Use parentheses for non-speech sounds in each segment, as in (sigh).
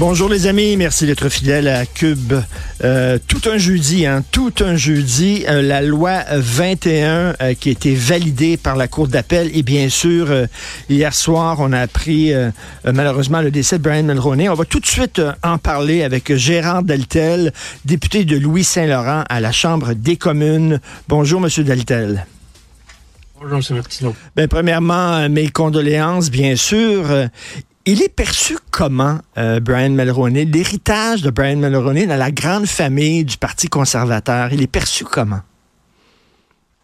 Bonjour les amis, merci d'être fidèles à Cube. Euh, tout un jeudi, hein, tout un jeudi, euh, la loi 21 euh, qui a été validée par la Cour d'appel et bien sûr, hier soir, on a appris malheureusement le décès de Brian Mulroney. On va tout de suite en parler avec Gérard Deltel, député de Louis-Saint-Laurent à la Chambre des communes. Bonjour, Monsieur Deltel. Bonjour, M. Martineau. Ben, premièrement, mes condoléances, bien sûr. Il est perçu comment, euh, Brian Mulroney, l'héritage de Brian Mulroney dans la grande famille du Parti conservateur? Il est perçu comment?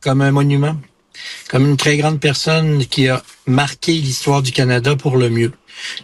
Comme un monument, comme une très grande personne qui a marqué l'histoire du Canada pour le mieux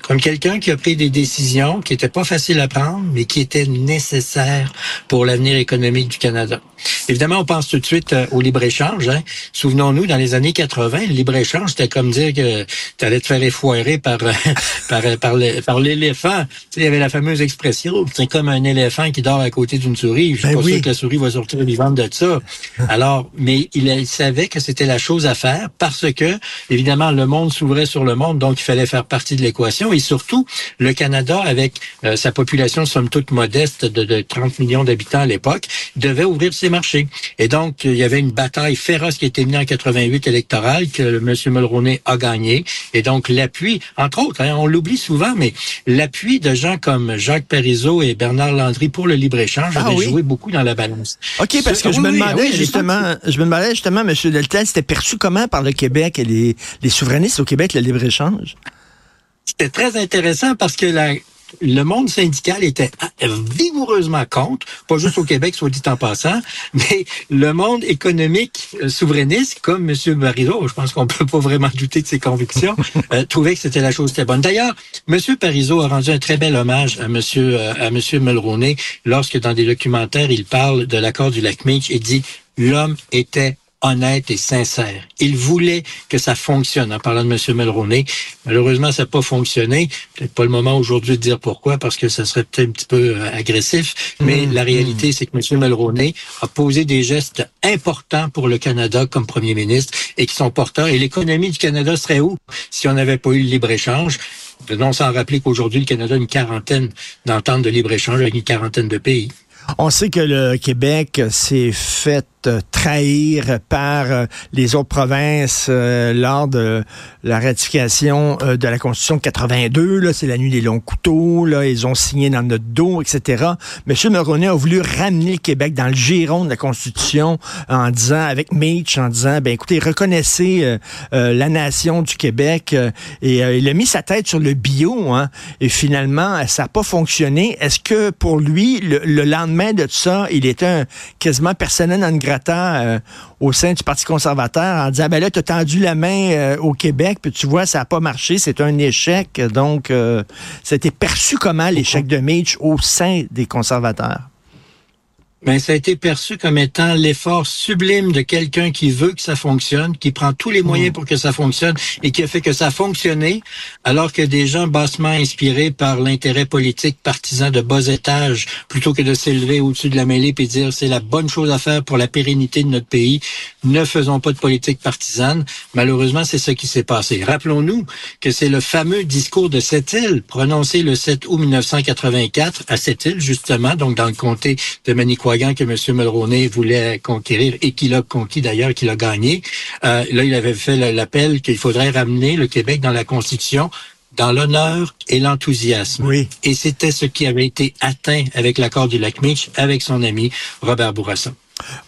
comme quelqu'un qui a pris des décisions qui n'étaient pas faciles à prendre, mais qui étaient nécessaires pour l'avenir économique du Canada. Évidemment, on pense tout de suite euh, au libre-échange. Hein. Souvenons-nous, dans les années 80, le libre-échange, c'était comme dire que tu allais te faire effoirer par, (laughs) par, par, l'éléphant. Tu il y avait la fameuse expression, c'est comme un éléphant qui dort à côté d'une souris. Je suis ben pas sûr que la souris va sortir vivante de ça. Alors, mais il, il savait que c'était la chose à faire parce que, évidemment, le monde s'ouvrait sur le monde, donc il fallait faire partie de l'équation et surtout le Canada avec euh, sa population somme toute modeste de, de 30 millions d'habitants à l'époque devait ouvrir ses marchés. Et donc il y avait une bataille féroce qui était menée en 88 électorale que M. Mulroney a gagné et donc l'appui entre autres hein, on l'oublie souvent mais l'appui de gens comme Jacques Parizeau et Bernard Landry pour le libre-échange ah avait joué beaucoup dans la balance. OK parce que je me demandais justement je me demandais justement M. Deltel c'était perçu comment par le Québec et les, les souverainistes au Québec le libre-échange? C'était très intéressant parce que la, le monde syndical était vigoureusement contre, pas juste au Québec, soit dit en passant, (laughs) mais le monde économique euh, souverainiste, comme M. Parizeau, je pense qu'on peut pas vraiment douter de ses convictions, (laughs) euh, trouvait que c'était la chose très bonne. D'ailleurs, M. Parizeau a rendu un très bel hommage à M. Euh, à M. Mulroney lorsque dans des documentaires, il parle de l'accord du lac Meech et dit l'homme était honnête et sincère. Il voulait que ça fonctionne en parlant de M. Mulroney. Malheureusement, ça n'a pas fonctionné. Peut-être pas le moment aujourd'hui de dire pourquoi, parce que ça serait peut-être un petit peu euh, agressif. Mais mmh, la réalité, mmh. c'est que M. Mulroney a posé des gestes importants pour le Canada comme premier ministre et qui sont porteurs. Et l'économie du Canada serait où si on n'avait pas eu le libre-échange? Non sans rappeler qu'aujourd'hui, le Canada a une quarantaine d'ententes de libre-échange avec une quarantaine de pays. On sait que le Québec s'est fait trahir par euh, les autres provinces euh, lors de la ratification de la Constitution de 82. Là, c'est la nuit des longs couteaux. Là, ils ont signé dans notre dos, etc. Monsieur Mulroney a voulu ramener le Québec dans le giron de la Constitution en disant, avec Mitch, en disant, ben écoutez, reconnaissez la nation du Québec. et il a mis sa tête sur le bio. Hein, et finalement, ça n'a pas fonctionné. Est-ce que pour lui, le, lendemain de tout ça, il était quasiment personnel dans euh, au sein du Parti conservateur en disant, ben là, tu as tendu la main euh, au Québec, puis tu vois, ça n'a pas marché, c'est un échec. Donc, euh, c'était perçu comment l'échec de Mitch au sein des conservateurs? Mais ça a été perçu comme étant l'effort sublime de quelqu'un qui veut que ça fonctionne, qui prend tous les moyens mm. pour que ça fonctionne et qui a fait que ça a fonctionné, alors que des gens bassement inspirés par l'intérêt politique partisan de bas étage, plutôt que de s'élever au-dessus de la mêlée et dire c'est la bonne chose à faire pour la pérennité de notre pays, ne faisons pas de politique partisane. Malheureusement, c'est ce qui s'est passé. Rappelons-nous que c'est le fameux discours de cette île prononcé le 7 août 1984 à cette île, justement, donc dans le comté de Manicouagan, que M. Mulroney voulait conquérir et qu'il a conquis d'ailleurs, qu'il a gagné. Euh, là, il avait fait l'appel qu'il faudrait ramener le Québec dans la Constitution dans l'honneur et l'enthousiasme. Oui. Et c'était ce qui avait été atteint avec l'accord du lac Meech avec son ami Robert Bourassa.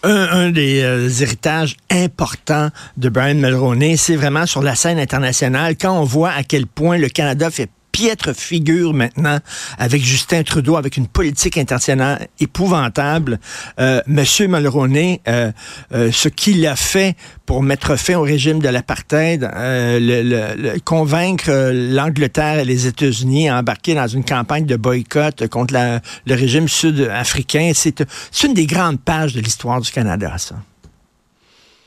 Un, des euh, héritages importants de Brian Mulroney, c'est vraiment sur la scène internationale, quand on voit à quel point le Canada fait piètre figure maintenant avec Justin Trudeau, avec une politique internationale épouvantable. Euh, Monsieur Mulroney, euh, euh, ce qu'il a fait pour mettre fin au régime de l'apartheid, euh, le, convaincre l'Angleterre et les États-Unis à embarquer dans une campagne de boycott contre le régime sud-africain, c'est une des grandes pages de l'histoire du Canada, ça.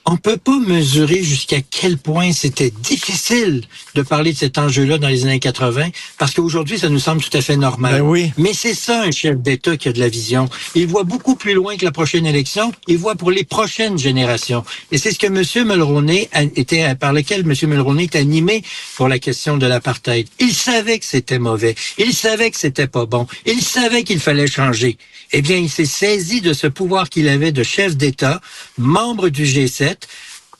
On peut pas mesurer jusqu'à quel point c'était difficile de parler de cet enjeu-là dans les années 80, parce qu'aujourd'hui, ça nous semble tout à fait normal. Ben oui. Mais c'est ça, un chef d'État qui a de la vision. Il voit beaucoup plus loin que la prochaine élection. Il voit pour les prochaines générations. Et c'est ce que M. Mulroney a était, par lequel M. Mulroney est animé pour la question de l'apartheid. Il savait que c'était mauvais. Il savait que c'était pas bon. Il savait qu'il fallait changer. Eh bien, il s'est saisi de ce pouvoir qu'il avait de chef d'État, membre du G7,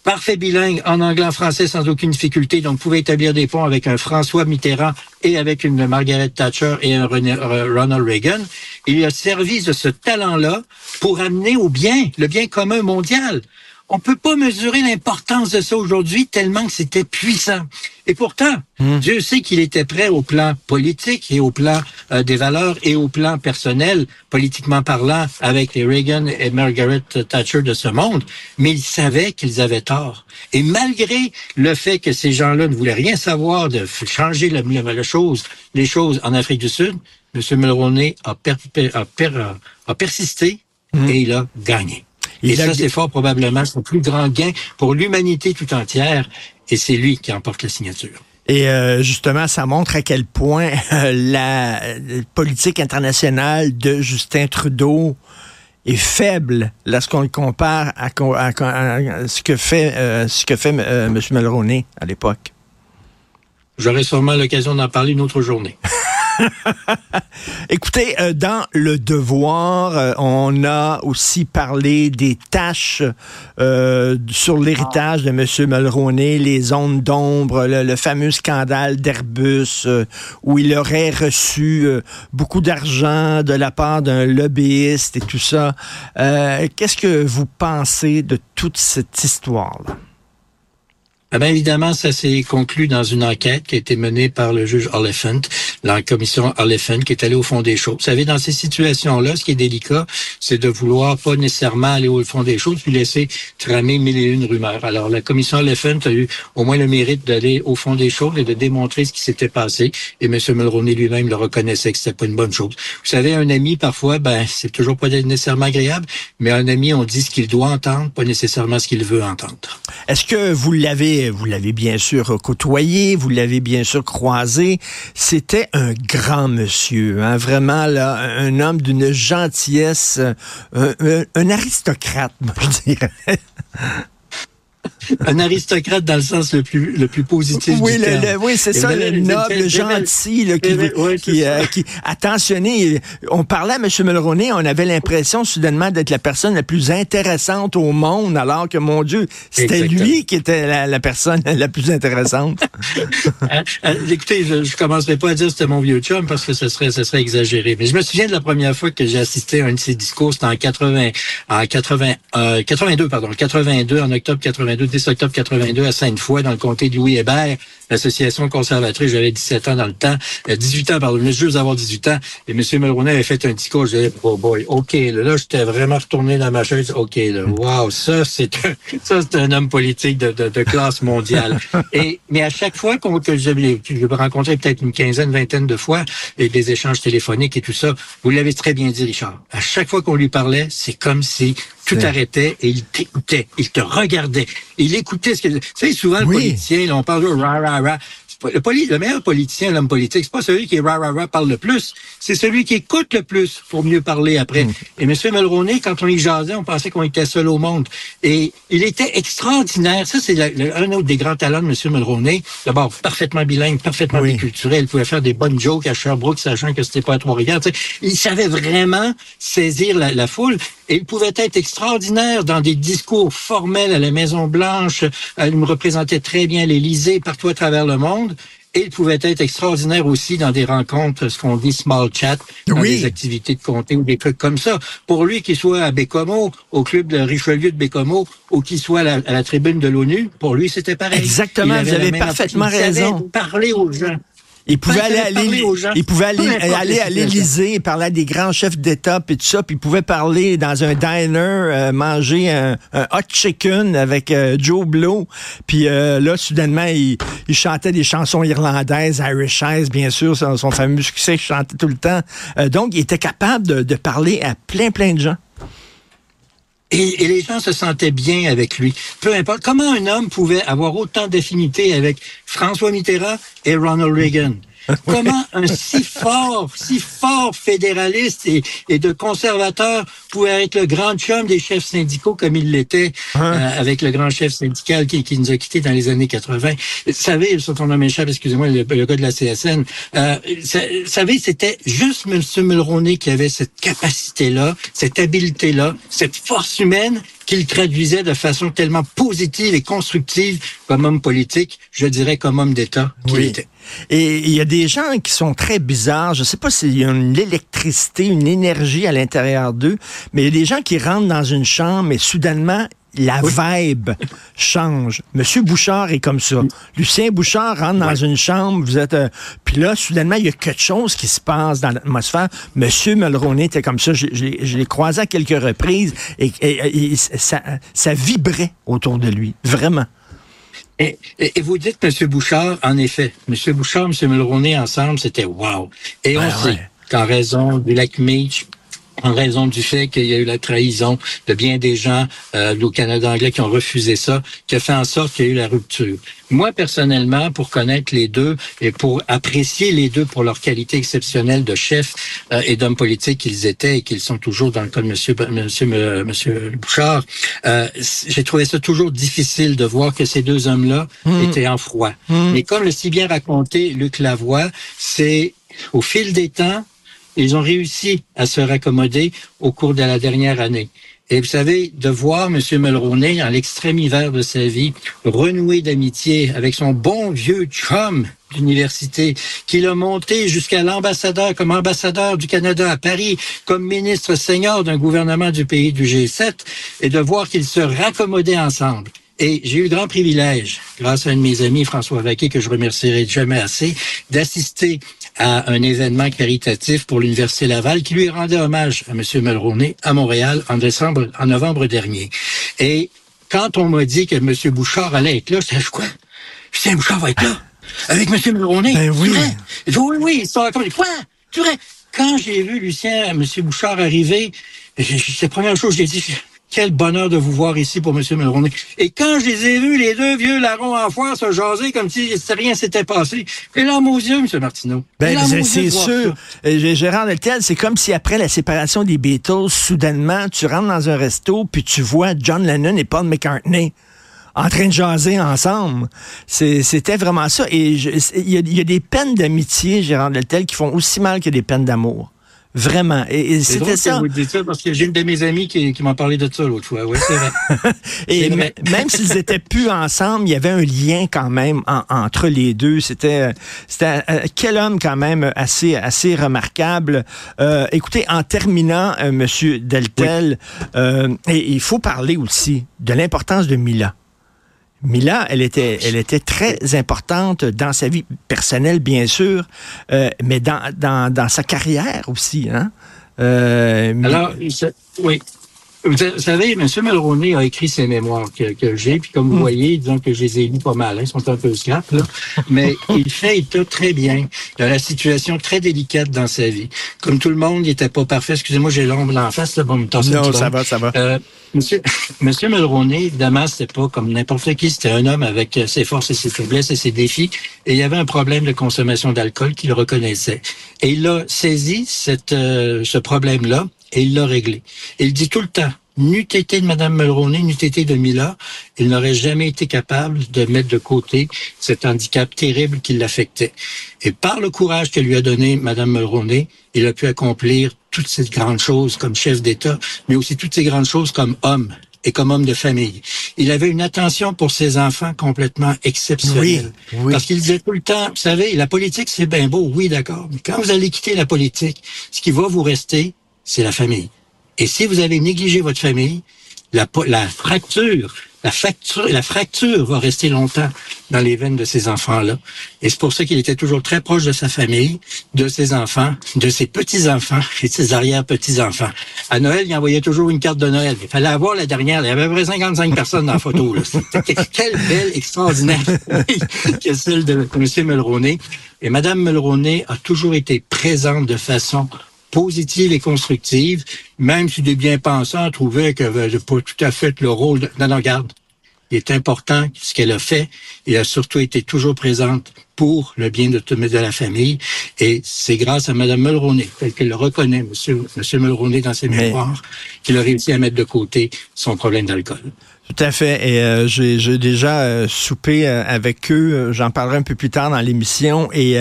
parfait bilingue en anglais, en français sans aucune difficulté, donc pouvait établir des ponts avec un François Mitterrand et avec une Margaret Thatcher et un euh, Ronald Reagan. Il a servi de ce talent-là pour amener au bien, le bien commun mondial. On peut pas mesurer l'importance de ça aujourd'hui tellement que c'était puissant. Et pourtant, hmm. Dieu sait qu'il était prêt au plan politique et au plan euh, des valeurs et au plan personnel, politiquement parlant, avec les Reagan et Margaret Thatcher de ce monde, mais il savait qu'ils avaient tort. Et malgré le fait que ces gens-là ne voulaient rien savoir de changer la, chose, les choses en Afrique du Sud, M. Mulroney a, a, persisté hmm. et il a gagné. Et ça, c'est fort probablement son plus grand gain pour l'humanité tout entière. Et c'est lui qui emporte la signature. Et euh, justement, ça montre à quel point euh, la politique internationale de Justin Trudeau est faible lorsqu'on le compare à, ce que fait euh, ce que fait M. Mulroney à l'époque. J'aurai sûrement l'occasion d'en parler une autre journée. (laughs) (laughs) Écoutez, euh, dans le devoir, euh, on a aussi parlé des tâches euh, sur l'héritage de M. Mulroney, les zones d'ombre, le, fameux scandale d'Airbus, où il aurait reçu beaucoup d'argent de la part d'un lobbyiste et tout ça. Qu'est-ce que vous pensez de toute cette histoire-là? Ben évidemment, ça s'est conclu dans une enquête qui a été menée par le juge Oliphant, la commission Oliphant, qui est allée au fond des choses. Vous savez, dans ces situations-là, ce qui est délicat, c'est de vouloir pas nécessairement aller au fond des choses, puis laisser tramer mille et une rumeurs. Alors, la commission Oliphant a eu au moins le mérite d'aller au fond des choses et de démontrer ce qui s'était passé. Et M. Mulroney lui-même le reconnaissait que c'était pas une bonne chose. Vous savez, un ami, parfois, ben, c'est toujours pas nécessairement agréable, mais un ami, on dit ce qu'il doit entendre, pas nécessairement ce qu'il veut entendre. Est-ce que vous l'avez vous l'avez bien sûr côtoyé, vous l'avez bien sûr croisé. C'était un grand monsieur, hein, vraiment là, un homme d'une gentillesse, un, un aristocrate, moi, (laughs) je dirais. Un aristocrate dans le sens le plus, le plus positif oui, du terme. oui, c'est ça, le noble, gentil, qui, euh, qui, attentionné. On parlait à M. Mulroney, on avait l'impression soudainement d'être la personne la plus intéressante au monde, alors que, mon Dieu, c'était lui qui était la, personne (laughs) la plus intéressante. Hein, (laughs) hein, écoutez, je ne commencerai pas à dire que c'était mon vieux chum parce que ce serait, ce serait exagéré. Mais je me souviens de la première fois que j'ai assisté à un de ses discours, c'était en 80, en 80, 82, euh, pardon, 82, en octobre 82, 10 octobre 82 à Sainte-Foy, dans le comté de Louis-Hébert, l'association conservatrice. J'avais 17 ans dans le temps, 18 euh, ans, pardon, je juste avoir 18 ans. Et M. Mulroney avait fait un discours. Je disais, oh boy, OK, là, j'étais vraiment retourné dans ma chaise. OK, là, wow, ça, c'est un, ça, c'est un homme politique de, de, de classe mondiale. (laughs) Et, mais à chaque fois qu'on, que je l'ai rencontré peut-être une quinzaine, vingtaine de fois, et des échanges téléphoniques et tout ça, vous l'avez très bien dit, Richard. À chaque fois qu'on lui parlait, c'est comme si tout arrêtait et il t'écoutait, il te regardait, il écoutait ce que... Tu sais, souvent, le politicien, on parle de rah, rah, Le, le, meilleur politicien, l'homme politique, c'est pas celui qui rah, parle le plus, c'est celui qui écoute le plus pour mieux parler après. Et M. Mulroney, quand on y jasait, on pensait qu'on était seul au monde. Et il était extraordinaire. Ça, c'est un autre des grands talents de M. Mulroney. D'abord, parfaitement bilingue, parfaitement biculturel. Il pouvait faire des bonnes jokes à Sherbrooke, sachant que c'était pas à Trois-Rivières. Il savait vraiment saisir la, la foule. Et il pouvait être extraordinaire dans des discours formels à la Maison-Blanche. Il me représentait très bien l'Élysée partout à travers le monde. Et il pouvait être extraordinaire aussi dans des rencontres, ce qu'on dit small chat, dans des activités de comté ou des trucs comme ça. Pour lui, qu'il soit à Bécomo, au club de Richelieu de Bécomo, ou qu'il soit à la, tribune de l'ONU, pour lui, c'était pareil. Exactement, vous avez parfaitement raison. Parler aux gens. Il pouvait aller, à il pouvait aller, aller à l'Élysée, parler à des grands chefs d'État et tout ça, puis il pouvait parler dans un diner, euh, manger un, hot chicken avec euh, Joe Blow, puis euh, là soudainement il, il, chantait des chansons irlandaises, Irish Eyes bien sûr, son, son fameux succès qu'il chantait tout le temps. donc il était capable de, de parler à plein plein de gens. Et, les gens se sentaient bien avec lui. Peu importe comment un homme pouvait avoir autant d'affinité avec François Mitterrand et Ronald Reagan? (laughs) Comment un si fort, si fort fédéraliste et, et, de conservateur pouvait être le grand chum des chefs syndicaux comme il l'était euh, avec le grand chef syndical qui, qui, nous a quittés dans les années 80. Vous savez, sur ton nom échappe, excusez-moi, le, le, gars de la CSN, euh, vous savez, c'était juste M. Mulroney qui avait cette capacité-là, cette habileté-là, cette force humaine qu'il traduisait de façon tellement positive et constructive comme homme politique, je dirais comme homme d'État qu'il Oui. était. Et il y a des gens qui sont très bizarres. Je sais pas s'il y a une électricité, une énergie à l'intérieur d'eux, mais il y a des gens qui rentrent dans une chambre et soudainement, la vibe change. Monsieur Bouchard est comme ça. Lucien Bouchard rentre dans une chambre, vous êtes... euh, puis là, soudainement, il y a quelque chose qui se passe dans l'atmosphère. Monsieur Mulroney était comme ça. Je, je l'ai- je l'ai croisé à quelques reprises et, et- et ça, ça vibrait autour de lui. Vraiment. Et, et- et vous dites, Monsieur Bouchard, en effet, Monsieur Bouchard, Monsieur Mulroney ensemble, c'était wow. Et on Ben sait ouais. qu'en raison du lac Meach, en raison du fait qu'il y a eu la trahison de bien des gens euh, au Canada anglais qui ont refusé ça, qui a fait en sorte qu'il y a eu la rupture. Moi, personnellement, pour connaître les deux et pour apprécier les deux pour leur qualité exceptionnelle de chef euh, et d'hommes politiques qu'ils étaient et qu'ils sont toujours dans le cas de Monsieur, Monsieur, Monsieur Bouchard, euh, j'ai trouvé ça toujours difficile de voir que ces deux hommes-là étaient en froid. Mais comme le si bien raconté Luc Lavoie, c'est au fil des temps, ils ont réussi à se raccommoder au cours de la dernière année. Et vous savez, de voir M. Mulroney, en l'extrême hiver de sa vie, renouer d'amitié avec son bon vieux chum d'université, qui l'a monté jusqu'à l'ambassadeur, comme ambassadeur du Canada à Paris, comme ministre senior d'un gouvernement du pays du G7, et de voir qu'ils se raccommodaient ensemble. Et j'ai eu le grand privilège, grâce à un de mes amis, François Vaquet, que je remercierai jamais assez, d'assister à un événement caritatif pour l'Université Laval qui lui rendait hommage à M. Mulroney à Montréal en décembre, en novembre dernier. Et quand on m'a dit que M. Bouchard allait être là, je disais, quoi? Lucien Bouchard va être là? Avec M. Mulroney? Ben oui. Il dit, oui, oui, ils sont comme quoi? Quand j'ai vu Lucien, M. Bouchard arriver, c'est la première chose que j'ai dit, quel bonheur de vous voir ici pour M. Mulroney. Et quand je les ai vus, les deux vieux larrons en foire, se jaser comme si rien s'était passé, et larmes aux yeux, M. Martineau. Ben, c'est sûr. Euh, Gérard Deltel, c'est comme si après la séparation des Beatles, soudainement, tu rentres dans un resto puis tu vois John Lennon et Paul McCartney en train de jaser ensemble. C'était vraiment ça. Et il y, y a des peines d'amitié, Gérard Deltel, qui font aussi mal que des peines d'amour. Vraiment. Et, et c'était que ça. vous dites ça parce que j'ai une de mes amies qui, qui m'a parlé de ça l'autre fois. Oui, c'est vrai. (laughs) Et vrai. même s'ils étaient plus ensemble, il y avait un lien quand même en- entre les deux. C'était, euh, c'était quel homme quand même assez, assez remarquable. Euh, écoutez, en terminant, euh, Monsieur Deltel, euh, et il faut parler aussi de l'importance de Mila. Mila, elle était, elle était très importante dans sa vie personnelle, bien sûr, euh, mais dans, dans, dans sa carrière aussi. Hein? Euh, Alors, oui. Vous sa- vous savez, M. Mulroney a écrit ses mémoires que, que j'ai, puis comme vous voyez, disons que je les ai lus pas mal, hein, ils sont un peu scrap, là, mais (laughs) il fait état très bien de la situation très délicate dans sa vie. Comme tout le monde, il était pas parfait. Excusez-moi, j'ai l'ombre en face, là, bon, me tasser non, ça va, ça va. Euh, monsieur, (laughs) monsieur Mulroney, évidemment, c'était pas comme n'importe qui, c'était un homme avec ses forces et ses faiblesses et ses défis. Et il y avait un problème de consommation d'alcool qu'il reconnaissait. Et il a saisi cette, euh, ce problème-là et il l'a réglé. Il dit tout le temps, n'eût été de Mme Mulroney, n'eût été de Mila, il n'aurait jamais été capable de mettre de côté cet handicap terrible qui l'affectait. Et par le courage que lui a donné Mme Mulroney, il a pu accomplir toutes ces grandes choses comme chef d'État, mais aussi toutes ces grandes choses comme homme et comme homme de famille. Il avait une attention pour ses enfants complètement exceptionnelle. Oui, oui. Parce qu'il disait tout le temps, vous savez, la politique, c'est bien beau, oui, d'accord, mais quand vous allez quitter la politique, ce qui va vous rester, c'est la famille. Et si vous avez négligé votre famille, la, fracture, la fracture, la fracture va rester longtemps dans les veines de ces enfants-là. Et c'est pour ça qu'il était toujours très proche de sa famille, de ses enfants, de ses petits-enfants et de ses arrière-petits-enfants. À Noël, il envoyait toujours une carte de Noël. Il fallait avoir la dernière. Il y avait à peu près 55 personnes dans la photo. là. (laughs) Quelle belle, extraordinaire (laughs) que celle de M. Mulroney. Et Mme Mulroney a toujours été présente de façon positive et constructive, même si des bien-pensants trouvaient qu'elle n'avait pas tout à fait le rôle de... Non. Il est important ce qu'elle a fait et a surtout été toujours présente pour le bien de, de la famille. Et c'est grâce à Mme Mulroney, telle qu'elle le reconnaît, M. Monsieur Mulroney, dans ses mémoires, qu'il a réussi à mettre de côté son problème d'alcool. Tout à fait. Et euh, j'ai déjà euh, soupé euh, avec eux. J'en parlerai un peu plus tard dans l'émission. Et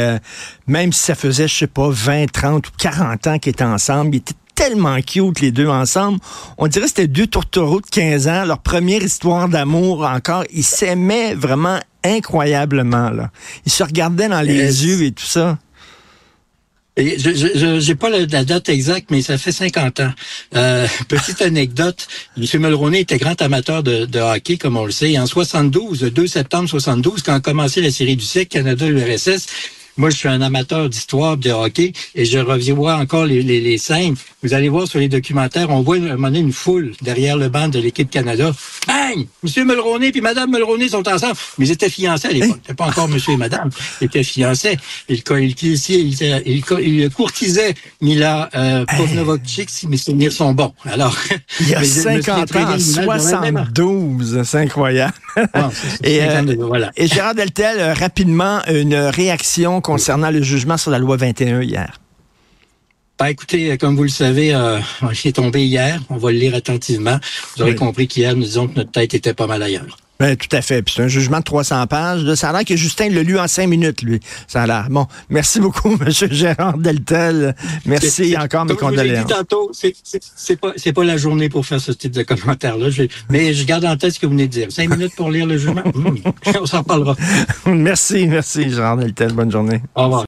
même si ça faisait, je sais pas, 20, 30 ou 40 ans qu'ils étaient ensemble, ils étaient tellement cute, les deux ensemble. On dirait que c'était deux tourtereaux de 15 ans. Leur première histoire d'amour encore. Ils s'aimaient vraiment incroyablement. Là. Ils se regardaient dans les yeux et tout ça. Et je n'ai pas la, date exacte, mais ça fait 50 ans. Euh, (laughs) petite anecdote, M. Mulroney était grand amateur de, de, hockey, comme on le sait. En 72, le 2 septembre 72, quand a commencé la série du siècle Canada-URSS, moi, je suis un amateur d'histoire de hockey et je revois encore les, les, les, scènes. Vous allez voir sur les documentaires, on voit à un moment donné une foule derrière le banc de l'équipe Canada. Bang! Monsieur Mulroney puis Madame Mulroney sont ensemble. Mais ils étaient fiancés à l'époque. C'était pas encore Monsieur et Madame. Ils étaient fiancés. Ils, ils, ils, ils courtisaient Mila euh, si mes souvenirs sont bons. Alors, il y a (laughs) 50 ans, 72. C'est incroyable. et, euh, voilà. et Gérard Deltel, euh, rapidement, une réaction concernant le jugement sur la loi 21 hier. Ben, écoutez, euh, comme vous le savez, euh, (laughs) il est tombé hier. On va le lire attentivement. Vous aurez compris qu'hier, nous disons que notre tête était pas mal ailleurs. Ben, tout à fait. Puis c'est un jugement de 300 pages. ça a l'air que Justin l'a lu en cinq minutes, lui. Ça a l'air. Bon, merci beaucoup, (laughs) M. Gérard Deltel. Merci encore, mes condoléances. Dit tantôt, c'est pas, pas la journée pour faire ce type de commentaire-là. Mais je garde en tête ce que vous venez de dire. Cinq minutes pour lire le jugement? (laughs) Mmh. On s'en parlera. merci, merci, Gérard Deltel. Bonne journée. Au revoir.